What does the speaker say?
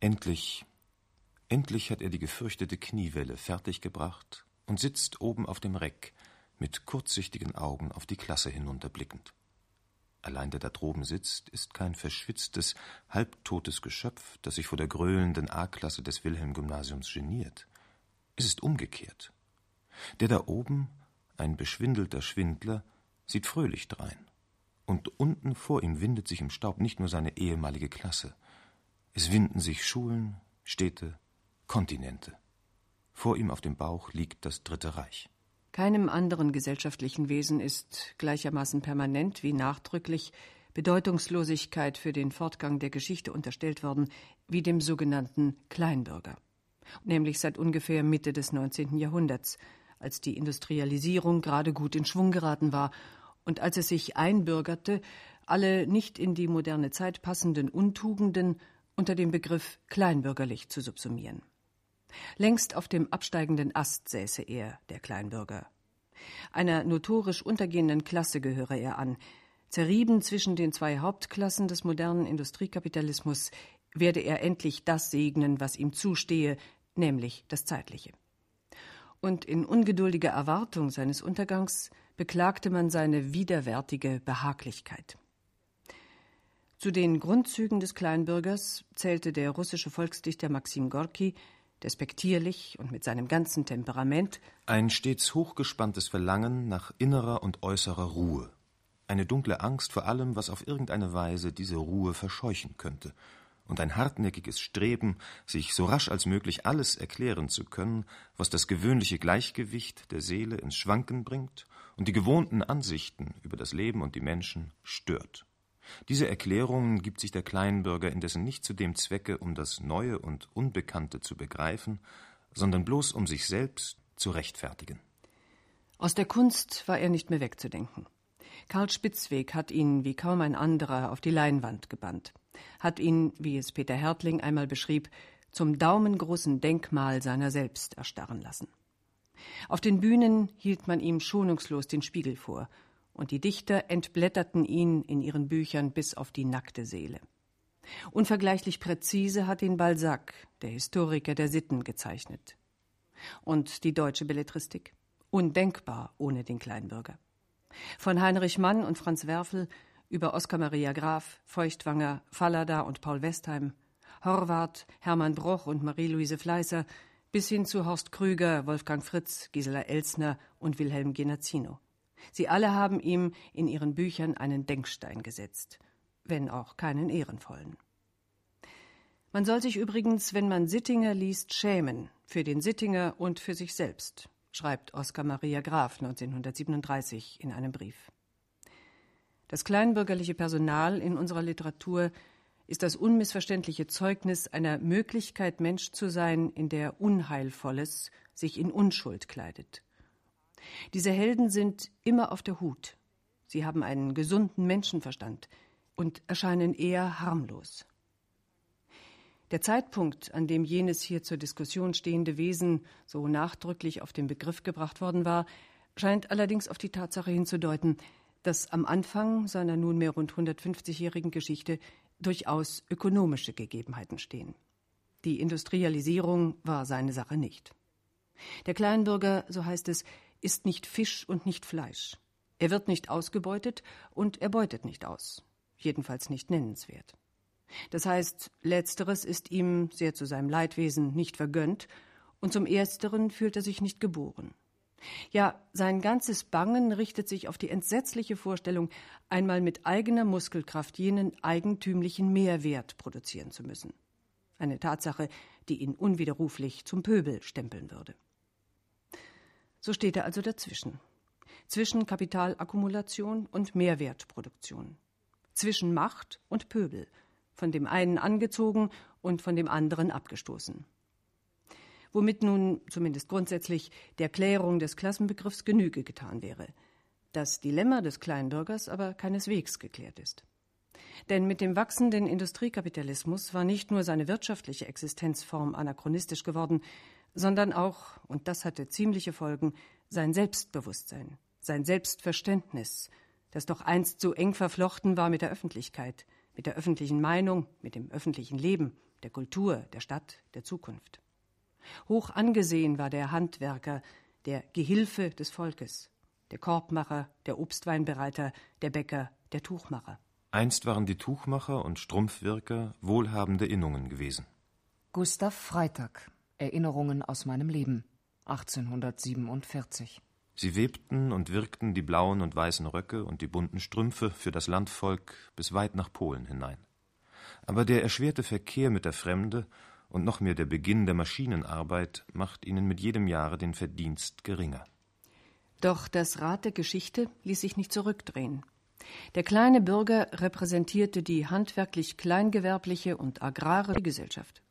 Endlich, endlich hat er die gefürchtete Kniewelle fertiggebracht und sitzt oben auf dem Reck, mit kurzsichtigen Augen auf die Klasse hinunterblickend. Allein der da droben sitzt, ist kein verschwitztes, halbtotes Geschöpf, das sich vor der gröhlenden A-Klasse des Wilhelm-Gymnasiums geniert. Es ist umgekehrt. Der da oben, ein beschwindelter Schwindler, sieht fröhlich drein. Und unten vor ihm windet sich im Staub nicht nur seine ehemalige Klasse. Es winden sich Schulen, Städte, Kontinente. Vor ihm auf dem Bauch liegt das Dritte Reich. Keinem anderen gesellschaftlichen Wesen ist gleichermaßen permanent wie nachdrücklich Bedeutungslosigkeit für den Fortgang der Geschichte unterstellt worden wie dem sogenannten Kleinbürger, nämlich seit ungefähr Mitte des 19. Jahrhunderts, als die Industrialisierung gerade gut in Schwung geraten war und als es sich einbürgerte, alle nicht in die moderne Zeit passenden Untugenden unter dem Begriff kleinbürgerlich zu subsumieren. Längst auf dem absteigenden Ast säße er, der Kleinbürger. Einer notorisch untergehenden Klasse gehöre er an. Zerrieben zwischen den zwei Hauptklassen des modernen Industriekapitalismus werde er endlich das segnen, was ihm zustehe, nämlich das Zeitliche. Und in ungeduldiger Erwartung seines Untergangs beklagte man seine widerwärtige Behaglichkeit. Zu den Grundzügen des Kleinbürgers zählte der russische Volksdichter Maxim Gorki despektierlich und mit seinem ganzen Temperament, ein stets hochgespanntes Verlangen nach innerer und äußerer Ruhe, eine dunkle Angst vor allem, was auf irgendeine Weise diese Ruhe verscheuchen könnte, und ein hartnäckiges Streben, sich so rasch als möglich alles erklären zu können, was das gewöhnliche Gleichgewicht der Seele ins Schwanken bringt und die gewohnten Ansichten über das Leben und die Menschen stört. Diese Erklärungen gibt sich der Kleinbürger indessen nicht zu dem Zwecke, um das Neue und Unbekannte zu begreifen, sondern bloß um sich selbst zu rechtfertigen. Aus der Kunst war er nicht mehr wegzudenken. Karl Spitzweg hat ihn wie kaum ein anderer auf die Leinwand gebannt, hat ihn, wie es Peter Hertling einmal beschrieb, zum daumengroßen Denkmal seiner selbst erstarren lassen. Auf den Bühnen hielt man ihm schonungslos den Spiegel vor und die Dichter entblätterten ihn in ihren Büchern bis auf die nackte Seele. Unvergleichlich präzise hat ihn Balzac, der Historiker der Sitten, gezeichnet. Und die deutsche Belletristik? Undenkbar ohne den Kleinbürger. Von Heinrich Mann und Franz Werfel über Oskar Maria Graf, Feuchtwanger, Fallada und Paul Westheim, Horvath, Hermann Broch und Marie-Louise Fleißer bis hin zu Horst Krüger, Wolfgang Fritz, Gisela Elsner und Wilhelm Genazzino. Sie alle haben ihm in ihren Büchern einen Denkstein gesetzt, wenn auch keinen ehrenvollen. Man soll sich übrigens, wenn man Sittinger liest, schämen, für den Sittinger und für sich selbst, schreibt Oskar Maria Graf 1937 in einem Brief. Das kleinbürgerliche Personal in unserer Literatur ist das unmissverständliche Zeugnis einer Möglichkeit, Mensch zu sein, in der Unheilvolles sich in Unschuld kleidet diese Helden sind immer auf der Hut. Sie haben einen gesunden Menschenverstand und erscheinen eher harmlos. Der Zeitpunkt, an dem jenes hier zur Diskussion stehende Wesen so nachdrücklich auf den Begriff gebracht worden war, scheint allerdings auf die Tatsache hinzudeuten, dass am Anfang seiner nunmehr rund 150-jährigen Geschichte durchaus ökonomische Gegebenheiten stehen. Die Industrialisierung war seine Sache nicht. Der Kleinbürger, so heißt es, ist nicht Fisch und nicht Fleisch. Er wird nicht ausgebeutet und er beutet nicht aus. Jedenfalls nicht nennenswert. Das heißt, letzteres ist ihm, sehr zu seinem Leidwesen, nicht vergönnt, und zum ersteren fühlt er sich nicht geboren. Ja, sein ganzes Bangen richtet sich auf die entsetzliche Vorstellung, einmal mit eigener Muskelkraft jenen eigentümlichen Mehrwert produzieren zu müssen. Eine Tatsache, die ihn unwiderruflich zum Pöbel stempeln würde. So steht er also dazwischen. Zwischen Kapitalakkumulation und Mehrwertproduktion. Zwischen Macht und Pöbel. Von dem einen angezogen und von dem anderen abgestoßen. Womit nun, zumindest grundsätzlich, der Klärung des Klassenbegriffs Genüge getan wäre. Das Dilemma des Kleinbürgers aber keineswegs geklärt ist. Denn mit dem wachsenden Industriekapitalismus war nicht nur seine wirtschaftliche Existenzform anachronistisch geworden, sondern auch, und das hatte ziemliche Folgen, sein Selbstbewusstsein, sein Selbstverständnis, das doch einst so eng verflochten war mit der Öffentlichkeit, mit der öffentlichen Meinung, mit dem öffentlichen Leben, der Kultur, der Stadt, der Zukunft. Hoch angesehen war der Handwerker, der Gehilfe des Volkes, der Korbmacher, der Obstweinbereiter, der Bäcker, der Tuchmacher. Einst waren die Tuchmacher und Strumpfwirker wohlhabende Innungen gewesen. Gustav Freitag Erinnerungen aus meinem Leben 1847 Sie webten und wirkten die blauen und weißen Röcke und die bunten Strümpfe für das Landvolk bis weit nach Polen hinein. Aber der erschwerte Verkehr mit der Fremde und noch mehr der Beginn der Maschinenarbeit macht ihnen mit jedem Jahre den Verdienst geringer. Doch das Rad der Geschichte ließ sich nicht zurückdrehen. Der kleine Bürger repräsentierte die handwerklich kleingewerbliche und agrare Gesellschaft.